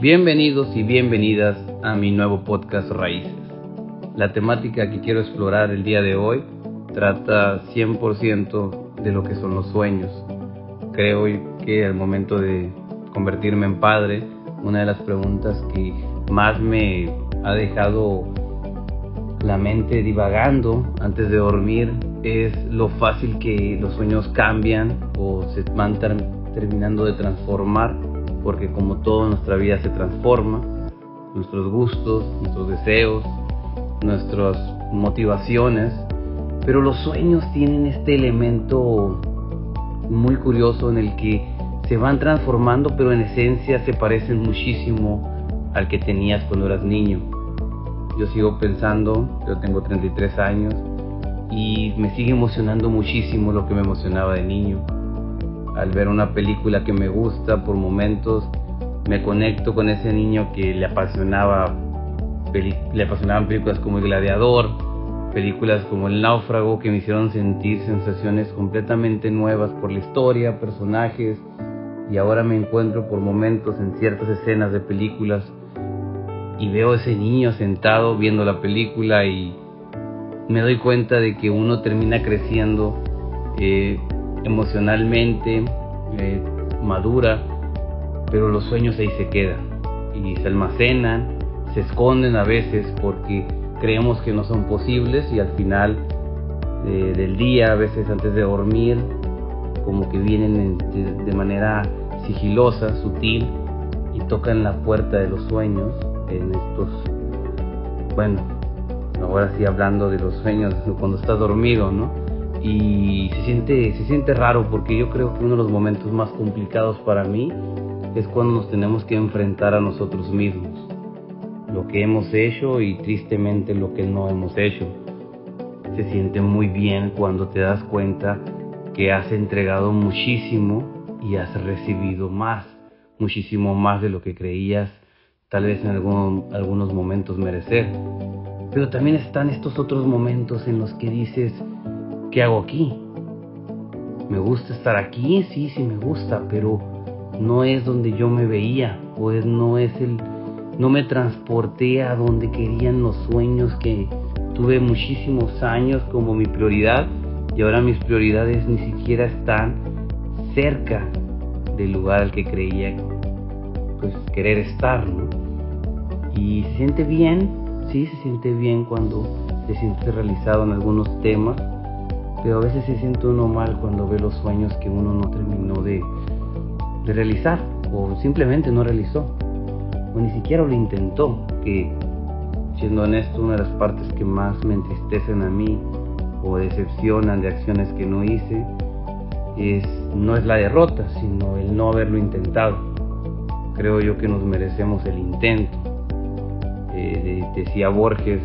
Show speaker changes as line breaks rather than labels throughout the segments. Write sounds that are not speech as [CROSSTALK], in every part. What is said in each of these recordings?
Bienvenidos y bienvenidas a mi nuevo podcast Raíces. La temática que quiero explorar el día de hoy trata 100% de lo que son los sueños. Creo que al momento de convertirme en padre, una de las preguntas que más me ha dejado la mente divagando antes de dormir es lo fácil que los sueños cambian o se van terminando de transformar, porque como todo nuestra vida se transforma, nuestros gustos, nuestros deseos, nuestras motivaciones, pero los sueños tienen este elemento muy curioso en el que se van transformando, pero en esencia se parecen muchísimo al que tenías cuando eras niño. Yo sigo pensando, yo tengo 33 años y me sigue emocionando muchísimo lo que me emocionaba de niño. Al ver una película que me gusta por momentos, me conecto con ese niño que le apasionaba apasionaban películas como El Gladiador, películas como El Náufrago que me hicieron sentir sensaciones completamente nuevas por la historia, personajes y ahora me encuentro por momentos en ciertas escenas de películas y veo ese niño sentado viendo la película y me doy cuenta de que uno termina creciendo eh, emocionalmente, eh, madura, pero los sueños ahí se quedan y se almacenan, se esconden a veces porque creemos que no son posibles y al final eh, del día, a veces antes de dormir, como que vienen de manera sigilosa, sutil y tocan la puerta de los sueños en estos, bueno, ahora sí hablando de los sueños cuando estás dormido, ¿no? Y se siente, se siente raro porque yo creo que uno de los momentos más complicados para mí es cuando nos tenemos que enfrentar a nosotros mismos, lo que hemos hecho y tristemente lo que no hemos hecho. Se siente muy bien cuando te das cuenta que has entregado muchísimo y has recibido más, muchísimo más de lo que creías tal vez en algunos momentos merecer. Pero también están estos otros momentos en los que dices, ¿qué hago aquí? ¿Me gusta estar aquí? Sí, sí me gusta, pero no es donde yo me veía, pues no es el no me transporté a donde querían los sueños que tuve muchísimos años como mi prioridad y ahora mis prioridades ni siquiera están cerca del lugar al que creía pues querer estar, ¿no? Y se siente bien, sí, se siente bien cuando se siente realizado en algunos temas, pero a veces se siente uno mal cuando ve los sueños que uno no terminó de, de realizar o simplemente no realizó o ni siquiera lo intentó, que siendo honesto una de las partes que más me entristecen a mí o decepcionan de acciones que no hice es no es la derrota, sino el no haberlo intentado. Creo yo que nos merecemos el intento. Eh, decía Borges,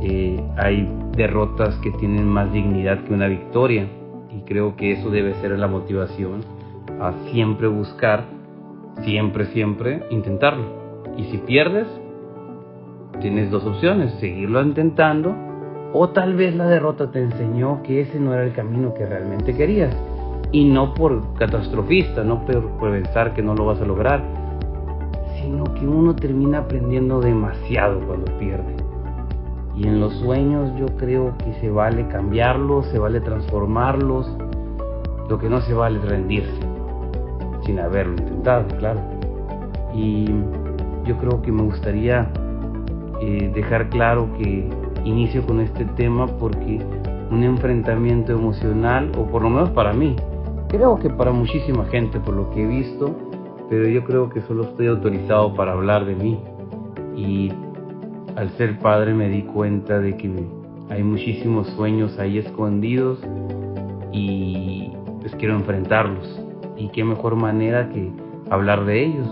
eh, hay derrotas que tienen más dignidad que una victoria y creo que eso debe ser la motivación a siempre buscar, siempre, siempre intentarlo. Y si pierdes, tienes dos opciones, seguirlo intentando o tal vez la derrota te enseñó que ese no era el camino que realmente querías. Y no por catastrofista, no por, pensar que no lo vas a lograr, sino que uno termina aprendiendo demasiado cuando pierde. Y en los sueños yo creo que se vale cambiarlos, se vale transformarlos. Lo que no se vale es rendirse, sin haberlo intentado, claro. Y yo creo que me gustaría eh, dejar claro que inicio con este tema porque un enfrentamiento emocional, o por lo menos para mí, creo que para muchísima gente por lo que he visto, pero yo creo que solo estoy autorizado para hablar de mí. Y al ser padre me di cuenta de que hay muchísimos sueños ahí escondidos y pues quiero enfrentarlos. Y qué mejor manera que hablar de ellos.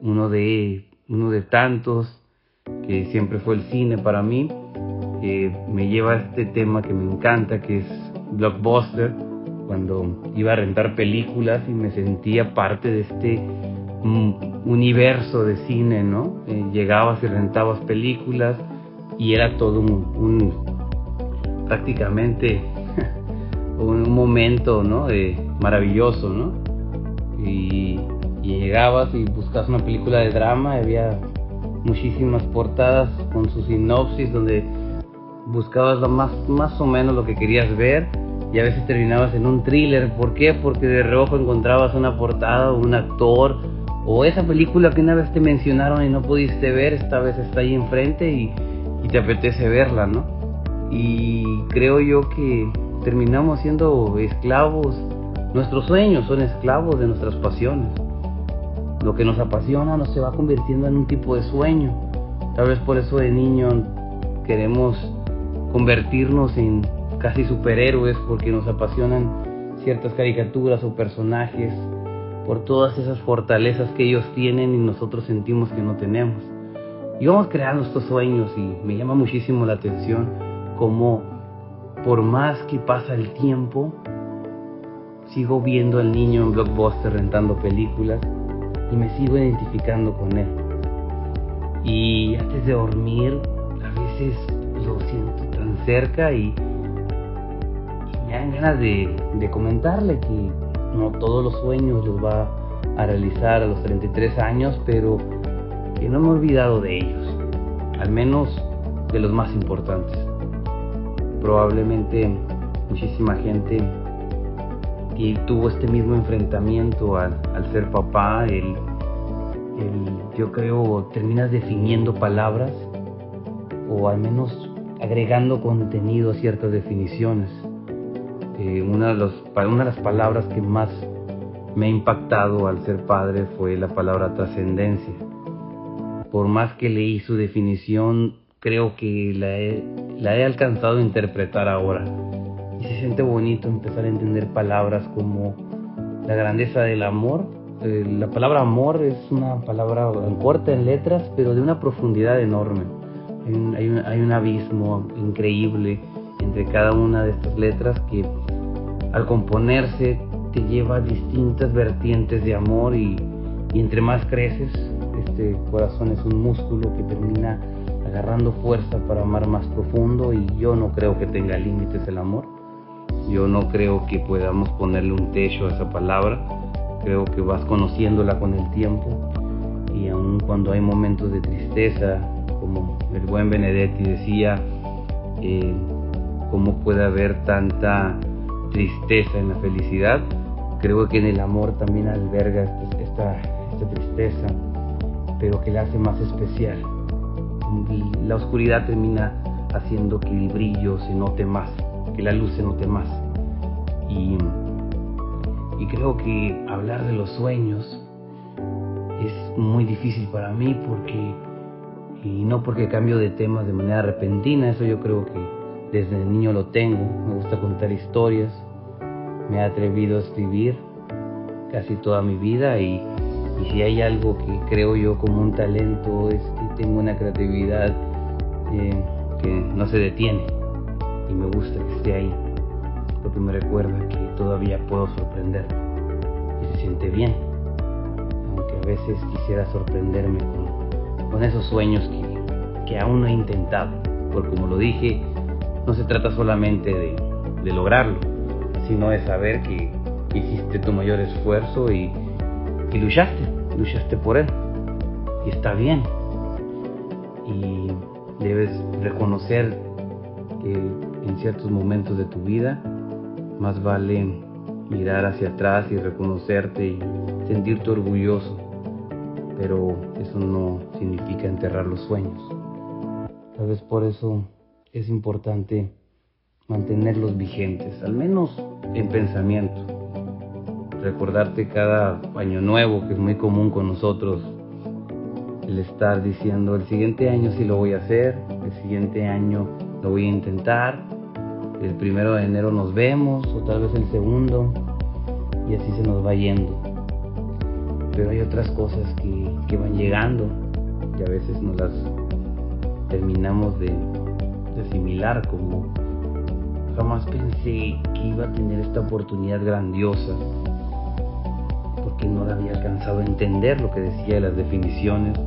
Uno de, uno de tantos que siempre fue el cine para mí me lleva a este tema que me encanta, que es Blockbuster, cuando iba a rentar películas y me sentía parte de este mm, universo de cine, ¿no? Eh, llegabas y rentabas películas y era todo un, prácticamente [LAUGHS] un momento, ¿no? maravilloso, ¿no? Y, llegabas y buscabas una película de drama, había muchísimas portadas con su sinopsis donde buscabas lo más, más o menos lo que querías ver y a veces terminabas en un thriller. ¿Por qué? Porque de reojo encontrabas una portada un actor o esa película que una vez te mencionaron y no pudiste ver, esta vez está ahí enfrente y, y te apetece verla, ¿no? Y creo yo que terminamos siendo esclavos, nuestros sueños son esclavos de nuestras pasiones. Lo que nos apasiona nos se va convirtiendo en un tipo de sueño. Tal vez por eso de niño queremos convertirnos en casi superhéroes porque nos apasionan ciertas caricaturas o personajes por todas esas fortalezas que ellos tienen y nosotros sentimos que no tenemos. Y vamos creando estos sueños y me llama muchísimo la atención cómo por más que pasa el tiempo, sigo viendo al niño en Blockbuster rentando películas y me sigo identificando con él. Y antes de dormir, a veces lo siento tan cerca y, me dan ganas de, de comentarle que no todos los sueños los va a realizar a los 33 años, pero que no me he olvidado de ellos, al menos de los más importantes. Probablemente muchísima gente que tuvo este mismo enfrentamiento al, ser papá, el, yo creo terminas definiendo palabras o al menos agregando contenido a ciertas definiciones. Eh, una, de los, una de las palabras que más me ha impactado al ser padre fue la palabra trascendencia. Por más que leí su definición, creo que la he, la he alcanzado a interpretar ahora. Y se siente bonito empezar a entender palabras como la grandeza del amor. Eh, la palabra amor es una palabra corta en letras, pero de una profundidad enorme. Hay un, hay un abismo increíble entre cada una de estas letras que al componerse te lleva distintas vertientes de amor y, entre más creces, este corazón es un músculo que termina agarrando fuerza para amar más profundo y yo no creo que tenga límites el amor. Yo no creo que podamos ponerle un techo a esa palabra. Creo que vas conociéndola con el tiempo y aun cuando hay momentos de tristeza, como el buen Benedetti decía, eh, cómo puede haber tanta tristeza en la felicidad, creo que en el amor también alberga esta, esta tristeza, pero que la hace más especial. La oscuridad termina haciendo que el brillo se note más, que la luz se note más. Y, y creo que hablar de los sueños es muy difícil para mí porque, y no porque cambio de temas de manera repentina, eso yo creo que desde niño lo tengo, me gusta contar historias, me he atrevido a escribir casi toda mi vida y, si hay algo que creo yo como un talento es que tengo una creatividad eh, que no se detiene y me gusta que esté ahí porque me recuerda que todavía puedo sorprender y se siente bien aunque a veces quisiera sorprenderme con, esos sueños que, que aún no he intentado porque como lo dije no se trata solamente de, lograrlo, sino de saber que hiciste tu mayor esfuerzo y, y luchaste, luchaste por él. Y está bien. Y debes reconocer que en ciertos momentos de tu vida más vale mirar hacia atrás y reconocerte y sentirte orgulloso. Pero eso no significa enterrar los sueños. Tal vez por eso es importante mantenerlos vigentes, al menos en pensamiento. Recordarte cada año nuevo, que es muy común con nosotros, el estar diciendo, el siguiente año sí lo voy a hacer, el siguiente año lo voy a intentar, el primero de enero nos vemos, o tal vez el segundo, y así se nos va yendo. Pero hay otras cosas que, que van llegando, y a veces nos las terminamos de de similar como jamás pensé que iba a tener esta oportunidad grandiosa porque no la había alcanzado a entender lo que decía de las definiciones.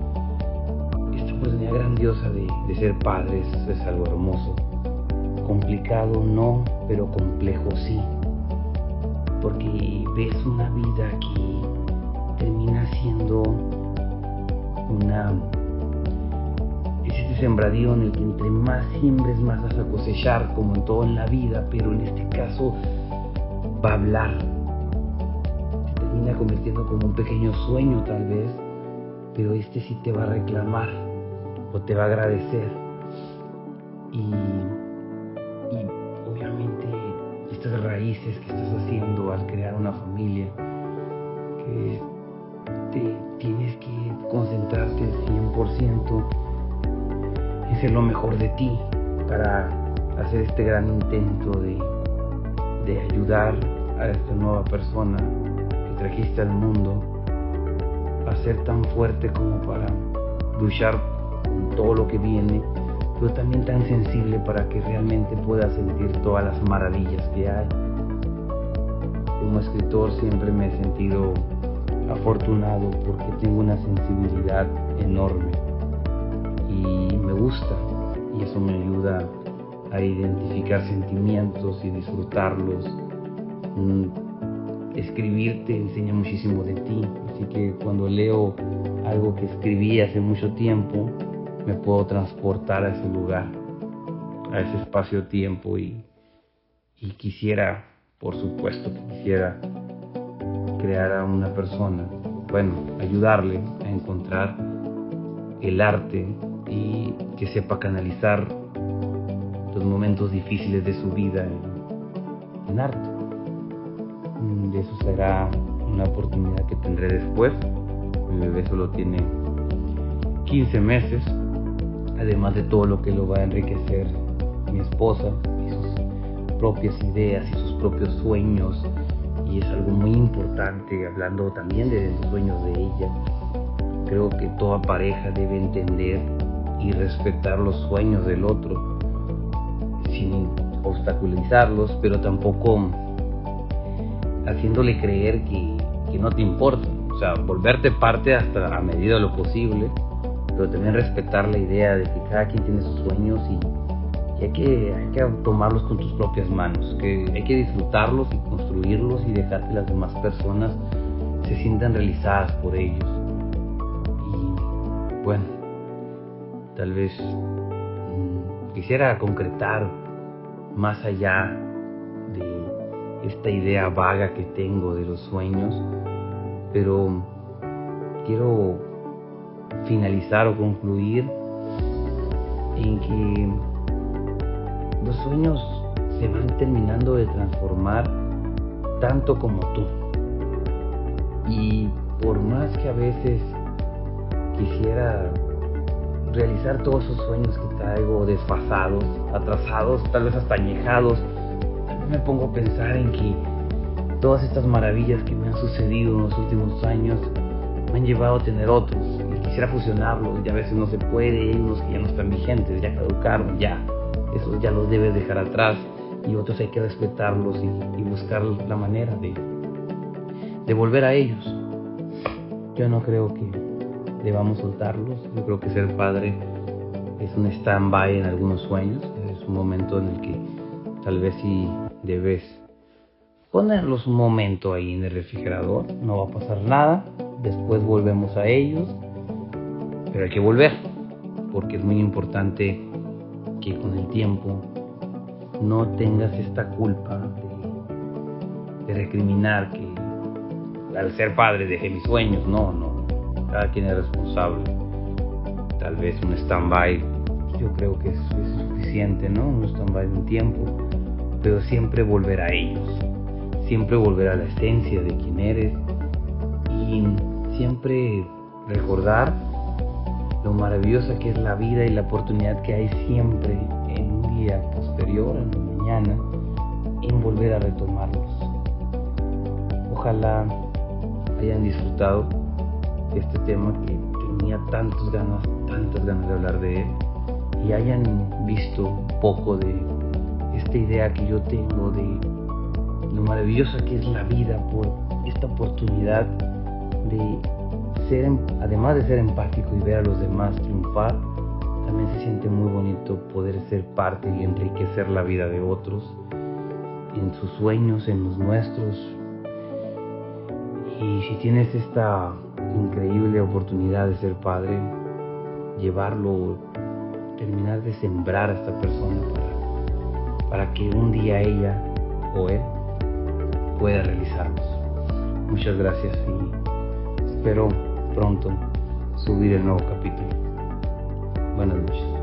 Esta oportunidad grandiosa de, de ser padres es algo hermoso. Complicado no, pero complejo sí. Porque ves una vida que termina siendo una sembradío en el que entre más siembres más vas a cosechar como en todo en la vida pero en este caso va a hablar. Se termina convirtiendo como un pequeño sueño tal vez pero este sí te va a reclamar o te va a agradecer. Y obviamente estas raíces que estás haciendo al crear una familia que te ser lo mejor de ti para hacer este gran intento de, de ayudar a esta nueva persona que trajiste al mundo a ser tan fuerte como para luchar con todo lo que viene, pero también tan sensible para que realmente pueda sentir todas las maravillas que hay. Como escritor siempre me he sentido afortunado porque tengo una sensibilidad enorme y me gusta y eso me ayuda a identificar sentimientos y disfrutarlos. Mm, escribir te enseña muchísimo de ti, así que cuando leo algo que escribí hace mucho tiempo, me puedo transportar a ese lugar, a ese espacio-tiempo y, y quisiera, por supuesto, quisiera crear a una persona, bueno, ayudarle a encontrar el arte y que sepa canalizar los momentos difíciles de su vida en, arte. Mm, de eso será una oportunidad que tendré después. Mi bebé solo tiene 15 meses, además de todo lo que lo va a enriquecer mi esposa y sus propias ideas y sus propios sueños y es algo muy importante hablando también de los sueños de ella. Creo que toda pareja debe entender y respetar los sueños del otro sin obstaculizarlos, pero tampoco haciéndole creer que, que no te importa. O sea, volverte parte hasta a medida de lo posible, pero también respetar la idea de que cada quien tiene sus sueños y y hay que, hay que tomarlos con tus propias manos, que hay que disfrutarlos y construirlos y dejar que las demás personas se sientan realizadas por ellos. Y bueno, tal vez mm, quisiera concretar más allá de esta idea vaga que tengo de los sueños, pero quiero finalizar o concluir en que los sueños se van terminando de transformar tanto como tú. Y por más que a veces quisiera realizar todos esos sueños que traigo desfasados, atrasados, tal vez hasta añejados, también me pongo a pensar en que todas estas maravillas que me han sucedido en los últimos años me han llevado a tener otros. Y quisiera fusionarlos y a veces no se puede, hay unos que ya no están vigentes, ya caducaron, ya esos ya los debes dejar atrás y otros hay que respetarlos y, buscar la manera de, de volver a ellos. Yo no creo que debamos soltarlos, yo creo que ser padre es un stand-by en algunos sueños, es un momento en el que tal vez si debes ponerlos un momento ahí en el refrigerador, no va a pasar nada, después volvemos a ellos, pero hay que volver, porque es muy importante que con el tiempo no tengas esta culpa de, recriminar que al ser padre dejé mis sueños. No, no. Cada quien es responsable. Tal vez un stand-by, yo creo que es, suficiente, ¿no? Un stand-by de un tiempo. Pero siempre volver a ellos. Siempre volver a la esencia de quién eres. Y siempre recordar lo maravillosa que es la vida y la oportunidad que hay siempre en un día posterior, en la mañana, en volver a retomarlos. Ojalá hayan disfrutado este tema que tenía tantas ganas, tantas ganas de hablar de él y hayan visto un poco de esta idea que yo tengo de lo maravillosa que es la vida por esta oportunidad de Em, además de ser empático y ver a los demás triunfar, también se siente muy bonito poder ser parte y enriquecer la vida de otros, en sus sueños, en los nuestros. Y si tienes esta increíble oportunidad de ser padre, llevarlo, terminar de sembrar a esta persona para, para que un día ella o él pueda realizarlos. Muchas gracias y espero pronto subir el nuevo capítulo. Buenas noches.